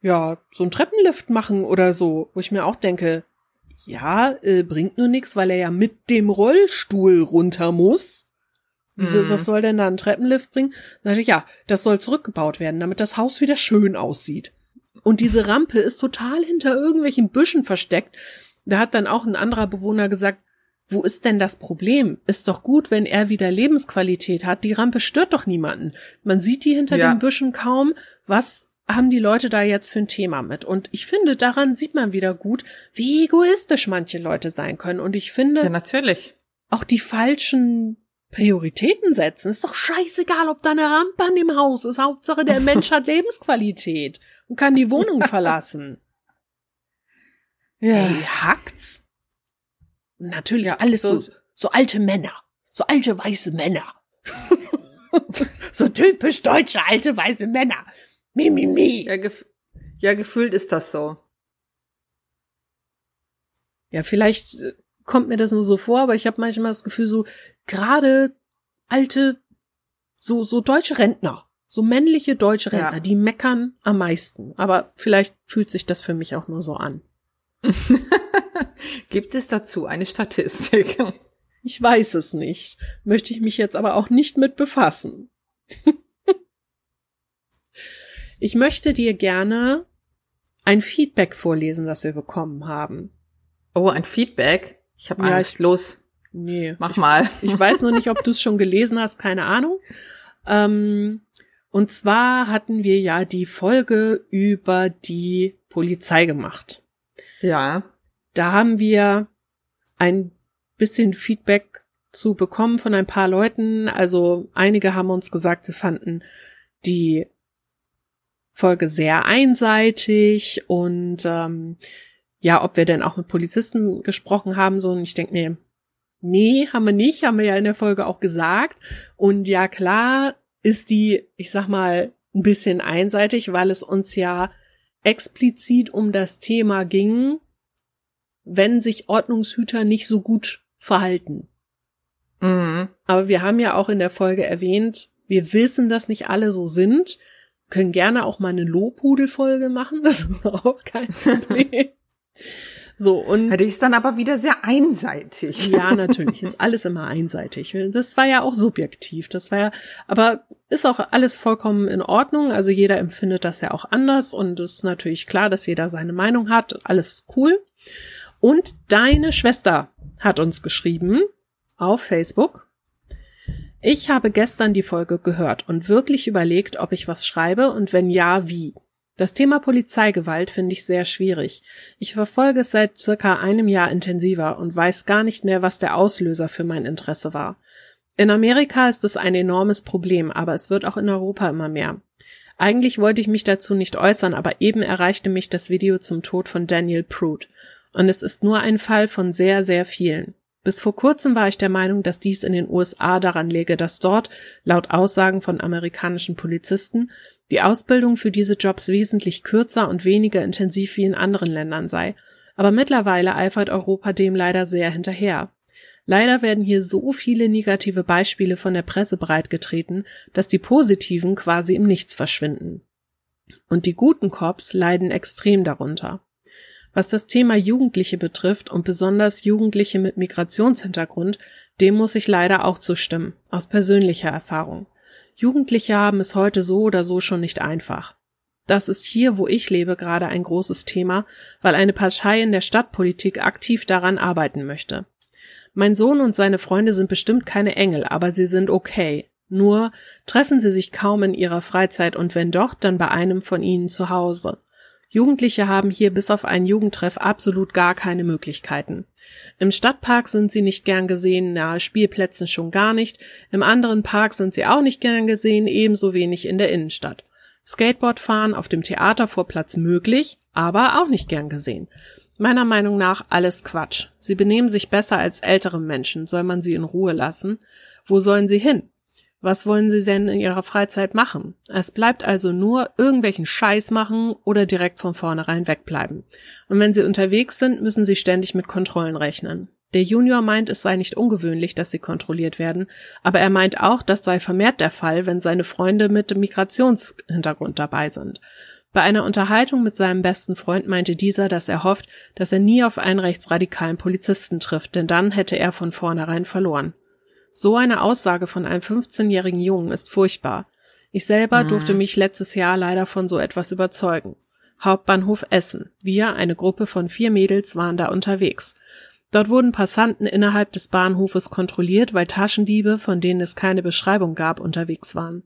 ja, so ein Treppenlift machen oder so, wo ich mir auch denke, ja, äh, bringt nur nichts, weil er ja mit dem Rollstuhl runter muss. Wieso, mhm. was soll denn da ein Treppenlift bringen? Dann dachte ich, ja, das soll zurückgebaut werden, damit das Haus wieder schön aussieht. Und diese Rampe ist total hinter irgendwelchen Büschen versteckt. Da hat dann auch ein anderer Bewohner gesagt, wo ist denn das Problem? Ist doch gut, wenn er wieder Lebensqualität hat. Die Rampe stört doch niemanden. Man sieht die hinter ja. den Büschen kaum. Was haben die Leute da jetzt für ein Thema mit? Und ich finde, daran sieht man wieder gut, wie egoistisch manche Leute sein können. Und ich finde.
Ja, natürlich.
Auch die falschen Prioritäten setzen. Ist doch scheißegal, ob da eine Rampe an dem Haus ist. Hauptsache, der Mensch hat Lebensqualität und kann die Wohnung verlassen. Ja. Hey, hackt's? Natürlich ja, alles so, so, alte Männer. So alte weiße Männer. so typisch deutsche alte weiße Männer. Mi, mi, mi.
Ja, gef ja, gefühlt ist das so.
Ja, vielleicht äh, kommt mir das nur so vor, aber ich habe manchmal das Gefühl, so gerade alte, so, so deutsche Rentner, so männliche deutsche Rentner, ja. die meckern am meisten. Aber vielleicht fühlt sich das für mich auch nur so an.
Gibt es dazu eine Statistik?
Ich weiß es nicht. Möchte ich mich jetzt aber auch nicht mit befassen. ich möchte dir gerne ein Feedback vorlesen, das wir bekommen haben.
Oh, ein Feedback? Ich habe ja, ich, los.
Nee.
Mach ich, mal.
Ich weiß nur nicht, ob du es schon gelesen hast, keine Ahnung. Ähm, und zwar hatten wir ja die Folge über die Polizei gemacht.
Ja.
Da haben wir ein bisschen Feedback zu bekommen von ein paar Leuten. Also einige haben uns gesagt, sie fanden die Folge sehr einseitig und ähm, ja, ob wir denn auch mit Polizisten gesprochen haben, so und ich denke mir, nee, haben wir nicht, haben wir ja in der Folge auch gesagt. Und ja, klar ist die, ich sag mal, ein bisschen einseitig, weil es uns ja explizit um das Thema ging, wenn sich Ordnungshüter nicht so gut verhalten. Mhm. Aber wir haben ja auch in der Folge erwähnt, wir wissen, dass nicht alle so sind, können gerne auch mal eine Lobhudelfolge machen, das ist auch kein Problem. So, und.
Die ist dann aber wieder sehr einseitig.
Ja, natürlich. Ist alles immer einseitig. Das war ja auch subjektiv. Das war ja, aber ist auch alles vollkommen in Ordnung. Also jeder empfindet das ja auch anders und es ist natürlich klar, dass jeder seine Meinung hat. Alles cool. Und deine Schwester hat uns geschrieben auf Facebook. Ich habe gestern die Folge gehört und wirklich überlegt, ob ich was schreibe und wenn ja, wie. Das Thema Polizeigewalt finde ich sehr schwierig. Ich verfolge es seit circa einem Jahr intensiver und weiß gar nicht mehr, was der Auslöser für mein Interesse war. In Amerika ist es ein enormes Problem, aber es wird auch in Europa immer mehr. Eigentlich wollte ich mich dazu nicht äußern, aber eben erreichte mich das Video zum Tod von Daniel Prude. Und es ist nur ein Fall von sehr, sehr vielen. Bis vor kurzem war ich der Meinung, dass dies in den USA daran läge, dass dort, laut Aussagen von amerikanischen Polizisten, die Ausbildung für diese Jobs wesentlich kürzer und weniger intensiv wie in anderen Ländern sei. Aber mittlerweile eifert Europa dem leider sehr hinterher. Leider werden hier so viele negative Beispiele von der Presse breitgetreten, dass die positiven quasi im Nichts verschwinden. Und die guten Cops leiden extrem darunter. Was das Thema Jugendliche betrifft und besonders Jugendliche mit Migrationshintergrund, dem muss ich leider auch zustimmen, aus persönlicher Erfahrung. Jugendliche haben es heute so oder so schon nicht einfach. Das ist hier, wo ich lebe, gerade ein großes Thema, weil eine Partei in der Stadtpolitik aktiv daran arbeiten möchte. Mein Sohn und seine Freunde sind bestimmt keine Engel, aber sie sind okay. Nur treffen sie sich kaum in ihrer Freizeit und wenn doch, dann bei einem von ihnen zu Hause. Jugendliche haben hier bis auf einen Jugendtreff absolut gar keine Möglichkeiten. Im Stadtpark sind sie nicht gern gesehen, nahe Spielplätzen schon gar nicht, im anderen Park sind sie auch nicht gern gesehen, ebenso wenig in der Innenstadt. Skateboardfahren auf dem Theatervorplatz möglich, aber auch nicht gern gesehen. Meiner Meinung nach alles Quatsch. Sie benehmen sich besser als ältere Menschen, soll man sie in Ruhe lassen? Wo sollen sie hin? Was wollen sie denn in ihrer Freizeit machen? Es bleibt also nur irgendwelchen Scheiß machen oder direkt von vornherein wegbleiben. Und wenn sie unterwegs sind, müssen sie ständig mit Kontrollen rechnen. Der Junior meint, es sei nicht ungewöhnlich, dass sie kontrolliert werden, aber er meint auch, das sei vermehrt der Fall, wenn seine Freunde mit Migrationshintergrund dabei sind. Bei einer Unterhaltung mit seinem besten Freund meinte dieser, dass er hofft, dass er nie auf einen rechtsradikalen Polizisten trifft, denn dann hätte er von vornherein verloren. So eine Aussage von einem 15-jährigen Jungen ist furchtbar. Ich selber mhm. durfte mich letztes Jahr leider von so etwas überzeugen. Hauptbahnhof Essen. Wir, eine Gruppe von vier Mädels, waren da unterwegs. Dort wurden Passanten innerhalb des Bahnhofes kontrolliert, weil Taschendiebe, von denen es keine Beschreibung gab, unterwegs waren.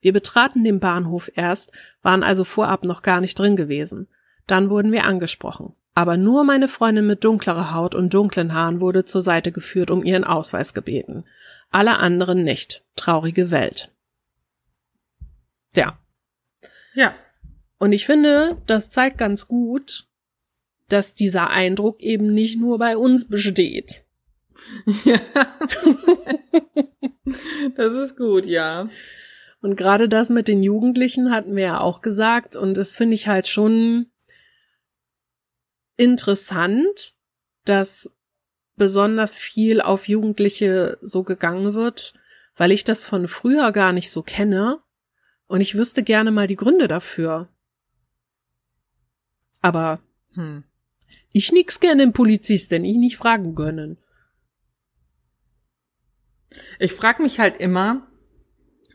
Wir betraten den Bahnhof erst, waren also vorab noch gar nicht drin gewesen. Dann wurden wir angesprochen. Aber nur meine Freundin mit dunklerer Haut und dunklen Haaren wurde zur Seite geführt, um ihren Ausweis gebeten. Alle anderen nicht. Traurige Welt. Ja.
Ja.
Und ich finde, das zeigt ganz gut, dass dieser Eindruck eben nicht nur bei uns besteht.
Ja. das ist gut, ja.
Und gerade das mit den Jugendlichen hatten wir ja auch gesagt und das finde ich halt schon interessant, dass besonders viel auf Jugendliche so gegangen wird, weil ich das von früher gar nicht so kenne und ich wüsste gerne mal die Gründe dafür. Aber hm. ich nix gerne den Polizist, denn ich nicht fragen können.
Ich frage mich halt immer,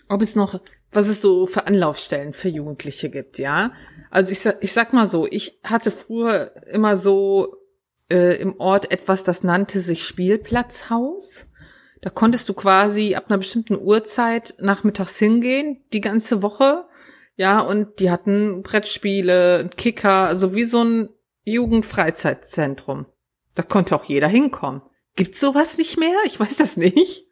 ob es noch, was es so für Anlaufstellen für Jugendliche gibt, ja. Also ich, ich sag mal so, ich hatte früher immer so äh, im Ort etwas, das nannte sich Spielplatzhaus. Da konntest du quasi ab einer bestimmten Uhrzeit nachmittags hingehen, die ganze Woche. Ja, und die hatten Brettspiele, Kicker, also wie so ein Jugendfreizeitzentrum. Da konnte auch jeder hinkommen. Gibt's sowas nicht mehr? Ich weiß das nicht.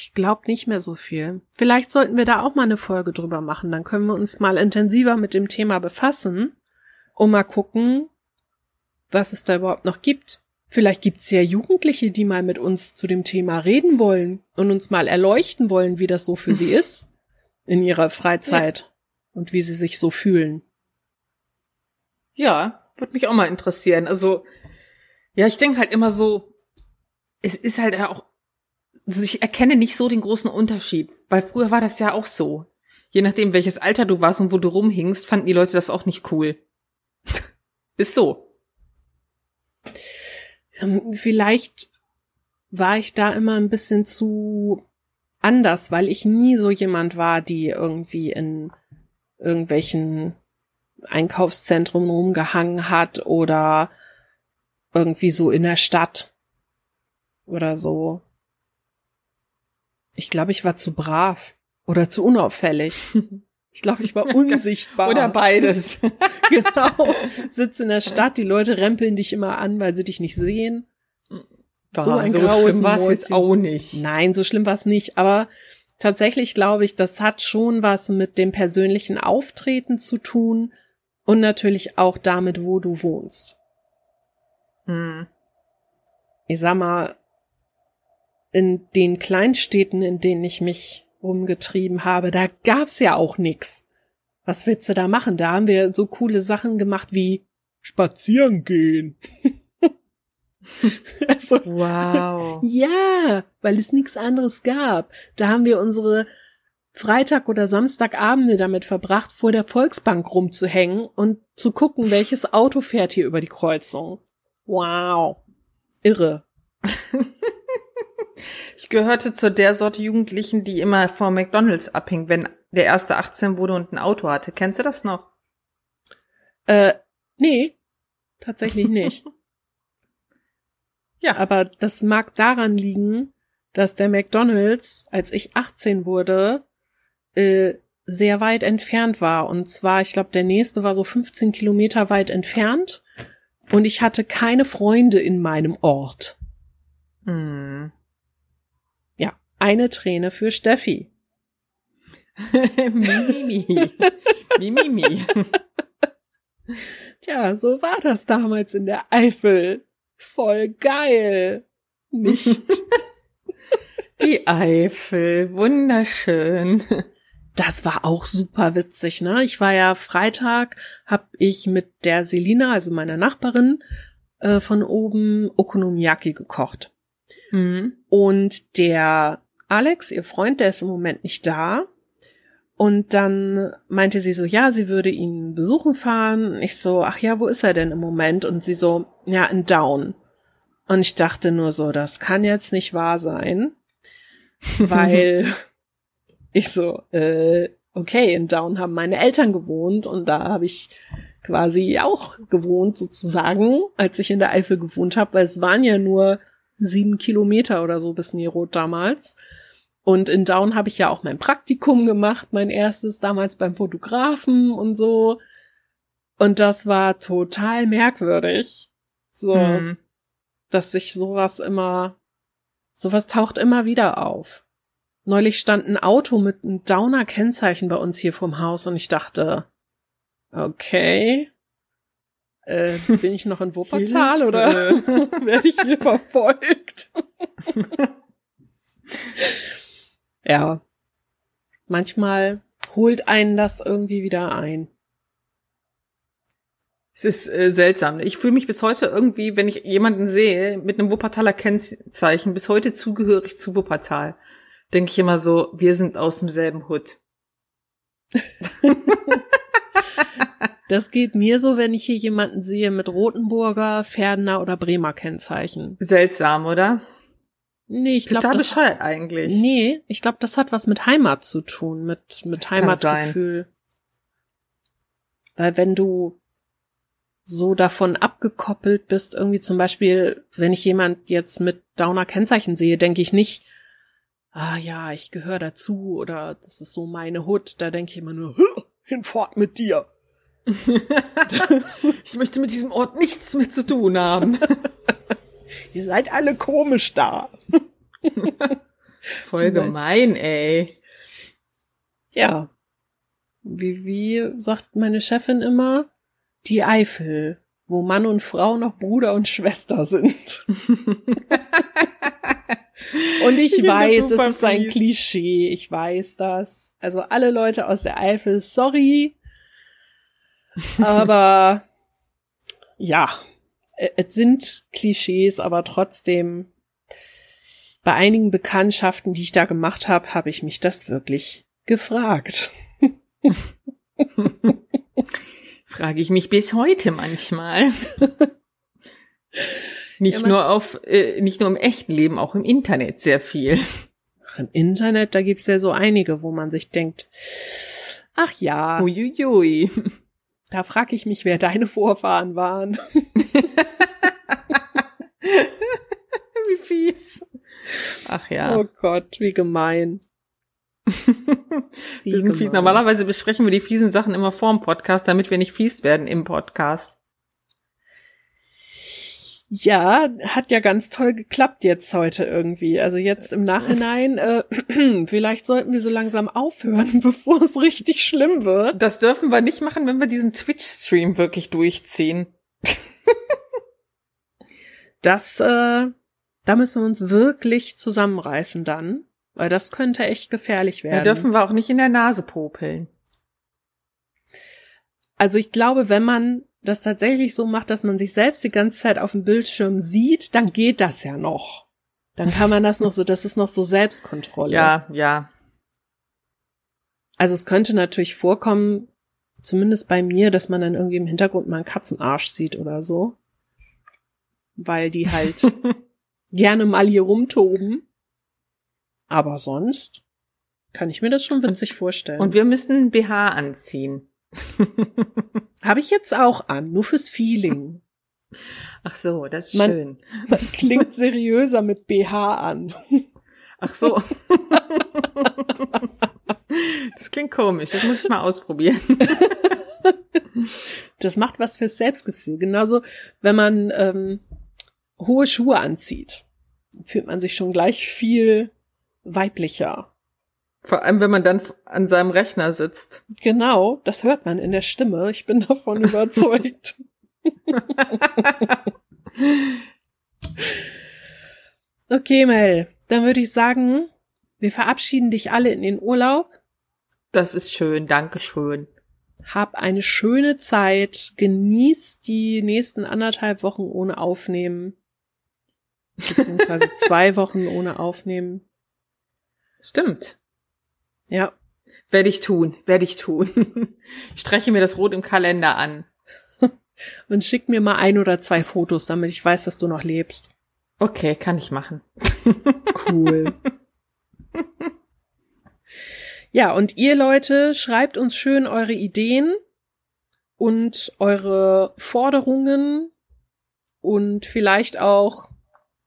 Ich glaube nicht mehr so viel. Vielleicht sollten wir da auch mal eine Folge drüber machen. Dann können wir uns mal intensiver mit dem Thema befassen und mal gucken, was es da überhaupt noch gibt. Vielleicht gibt's ja Jugendliche, die mal mit uns zu dem Thema reden wollen und uns mal erleuchten wollen, wie das so für sie ist in ihrer Freizeit ja. und wie sie sich so fühlen.
Ja, würde mich auch mal interessieren. Also, ja, ich denke halt immer so, es ist halt auch, also ich erkenne nicht so den großen Unterschied, weil früher war das ja auch so. Je nachdem, welches Alter du warst und wo du rumhingst, fanden die Leute das auch nicht cool. ist so.
Ähm, vielleicht war ich da immer ein bisschen zu anders, weil ich nie so jemand war, die irgendwie in irgendwelchen Einkaufszentren rumgehangen hat oder irgendwie so in der Stadt oder so. Ich glaube, ich war zu brav oder zu unauffällig. Ich glaube, ich war unsichtbar.
Oder beides.
genau. Sitz in der Stadt, die Leute rempeln dich immer an, weil sie dich nicht sehen.
Boah, so ein so graues schlimm war jetzt auch nicht.
Nein, so schlimm war es nicht. Aber tatsächlich glaube ich, das hat schon was mit dem persönlichen Auftreten zu tun und natürlich auch damit, wo du wohnst. Hm. Ich sag mal, in den Kleinstädten, in denen ich mich rumgetrieben habe, da gab's ja auch nix. Was willst du da machen? Da haben wir so coole Sachen gemacht wie spazieren gehen.
also, wow.
Ja, weil es nichts anderes gab. Da haben wir unsere Freitag- oder Samstagabende damit verbracht, vor der Volksbank rumzuhängen und zu gucken, welches Auto fährt hier über die Kreuzung. Wow. Irre.
Ich gehörte zu der Sorte Jugendlichen, die immer vor McDonalds abhing, wenn der erste 18 wurde und ein Auto hatte. Kennst du das noch?
Äh, nee, tatsächlich nicht. ja. Aber das mag daran liegen, dass der McDonalds, als ich 18 wurde, äh, sehr weit entfernt war. Und zwar, ich glaube, der nächste war so 15 Kilometer weit entfernt. Und ich hatte keine Freunde in meinem Ort. Hm. Eine Träne für Steffi.
Mimimi. Mimimi.
Tja, so war das damals in der Eifel. Voll geil. Nicht?
Die Eifel, wunderschön.
Das war auch super witzig, ne? Ich war ja Freitag, hab ich mit der Selina, also meiner Nachbarin, äh, von oben Okonomiyaki gekocht. Mhm. Und der Alex, ihr Freund, der ist im Moment nicht da. Und dann meinte sie so, ja, sie würde ihn besuchen fahren. Ich so, ach ja, wo ist er denn im Moment? Und sie so, ja, in Down. Und ich dachte nur so, das kann jetzt nicht wahr sein, weil ich so, äh, okay, in Down haben meine Eltern gewohnt und da habe ich quasi auch gewohnt sozusagen, als ich in der Eifel gewohnt habe, weil es waren ja nur sieben Kilometer oder so bis Neroth damals. Und in Down habe ich ja auch mein Praktikum gemacht, mein erstes damals beim Fotografen und so. Und das war total merkwürdig. So, hm. dass sich sowas immer, sowas taucht immer wieder auf. Neulich stand ein Auto mit einem Downer Kennzeichen bei uns hier vorm Haus und ich dachte, okay, Äh, bin ich noch in Wuppertal oder werde ich hier verfolgt? ja. Manchmal holt einen das irgendwie wieder ein.
Es ist äh, seltsam. Ich fühle mich bis heute irgendwie, wenn ich jemanden sehe mit einem Wuppertaler Kennzeichen, bis heute zugehörig zu Wuppertal. Denke ich immer so, wir sind aus demselben Hut.
das geht mir so, wenn ich hier jemanden sehe mit Rotenburger, Pferdener oder Bremer Kennzeichen.
Seltsam, oder?
Nee, ich glaube
das bescheuert eigentlich.
Nee, ich glaube, das hat was mit Heimat zu tun, mit mit das Heimatgefühl. Weil wenn du so davon abgekoppelt bist, irgendwie zum Beispiel, wenn ich jemand jetzt mit Downer Kennzeichen sehe, denke ich nicht, ah ja, ich gehöre dazu oder das ist so meine Hut. Da denke ich immer nur, hinfort mit dir.
ich möchte mit diesem Ort nichts mehr zu tun haben.
Ihr seid alle komisch da.
Voll gemein, ey.
Ja. Wie, wie sagt meine Chefin immer? Die Eifel, wo Mann und Frau noch Bruder und Schwester sind. und ich, ich weiß, es ist ein Klischee. Ich weiß das. Also alle Leute aus der Eifel, sorry. Aber ja, äh, es sind Klischees, aber trotzdem bei einigen Bekanntschaften, die ich da gemacht habe, habe ich mich das wirklich gefragt.
Frage ich mich bis heute manchmal. nicht ja, nur auf, äh, nicht nur im echten Leben, auch im Internet sehr viel.
Ach, Im Internet, da gibt's ja so einige, wo man sich denkt, ach ja.
Uiuiui.
Da frage ich mich, wer deine Vorfahren waren.
wie fies. Ach ja.
Oh Gott, wie gemein.
wie wir sind fies. Normalerweise besprechen wir die fiesen Sachen immer vorm Podcast, damit wir nicht fies werden im Podcast.
Ja, hat ja ganz toll geklappt jetzt heute irgendwie. Also jetzt im Nachhinein, äh, vielleicht sollten wir so langsam aufhören, bevor es richtig schlimm wird.
Das dürfen wir nicht machen, wenn wir diesen Twitch-Stream wirklich durchziehen.
das, äh, da müssen wir uns wirklich zusammenreißen dann, weil das könnte echt gefährlich werden.
Da dürfen wir auch nicht in der Nase popeln.
Also ich glaube, wenn man das tatsächlich so macht, dass man sich selbst die ganze Zeit auf dem Bildschirm sieht, dann geht das ja noch. Dann kann man das noch so, das ist noch so Selbstkontrolle.
Ja, ja.
Also es könnte natürlich vorkommen, zumindest bei mir, dass man dann irgendwie im Hintergrund mal einen Katzenarsch sieht oder so. Weil die halt gerne mal hier rumtoben. Aber sonst kann ich mir das schon witzig vorstellen.
Und wir müssen BH anziehen.
Habe ich jetzt auch an, nur fürs Feeling.
Ach so, das ist
man,
schön.
Man klingt seriöser mit BH an.
Ach so. Das klingt komisch, das muss ich mal ausprobieren.
Das macht was fürs Selbstgefühl. Genauso, wenn man ähm, hohe Schuhe anzieht, fühlt man sich schon gleich viel weiblicher.
Vor allem, wenn man dann an seinem Rechner sitzt.
Genau, das hört man in der Stimme. Ich bin davon überzeugt. okay, Mel, dann würde ich sagen, wir verabschieden dich alle in den Urlaub.
Das ist schön, danke schön.
Hab eine schöne Zeit, genieß die nächsten anderthalb Wochen ohne Aufnehmen. Beziehungsweise zwei Wochen ohne Aufnehmen.
Stimmt.
Ja.
Werde ich tun, werde ich tun. Ich streiche mir das Rot im Kalender an.
Und schick mir mal ein oder zwei Fotos, damit ich weiß, dass du noch lebst.
Okay, kann ich machen.
Cool. Ja, und ihr Leute, schreibt uns schön eure Ideen und eure Forderungen und vielleicht auch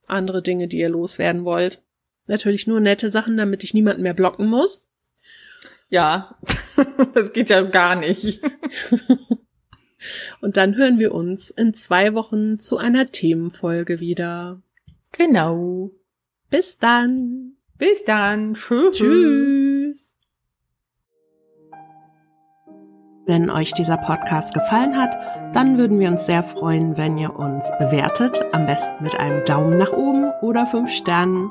andere Dinge, die ihr loswerden wollt. Natürlich nur nette Sachen, damit ich niemanden mehr blocken muss.
Ja, das geht ja gar nicht.
Und dann hören wir uns in zwei Wochen zu einer Themenfolge wieder.
Genau.
Bis dann.
Bis dann. Tschüss.
Tschüss. Wenn euch dieser Podcast gefallen hat, dann würden wir uns sehr freuen, wenn ihr uns bewertet, am besten mit einem Daumen nach oben oder fünf Sternen.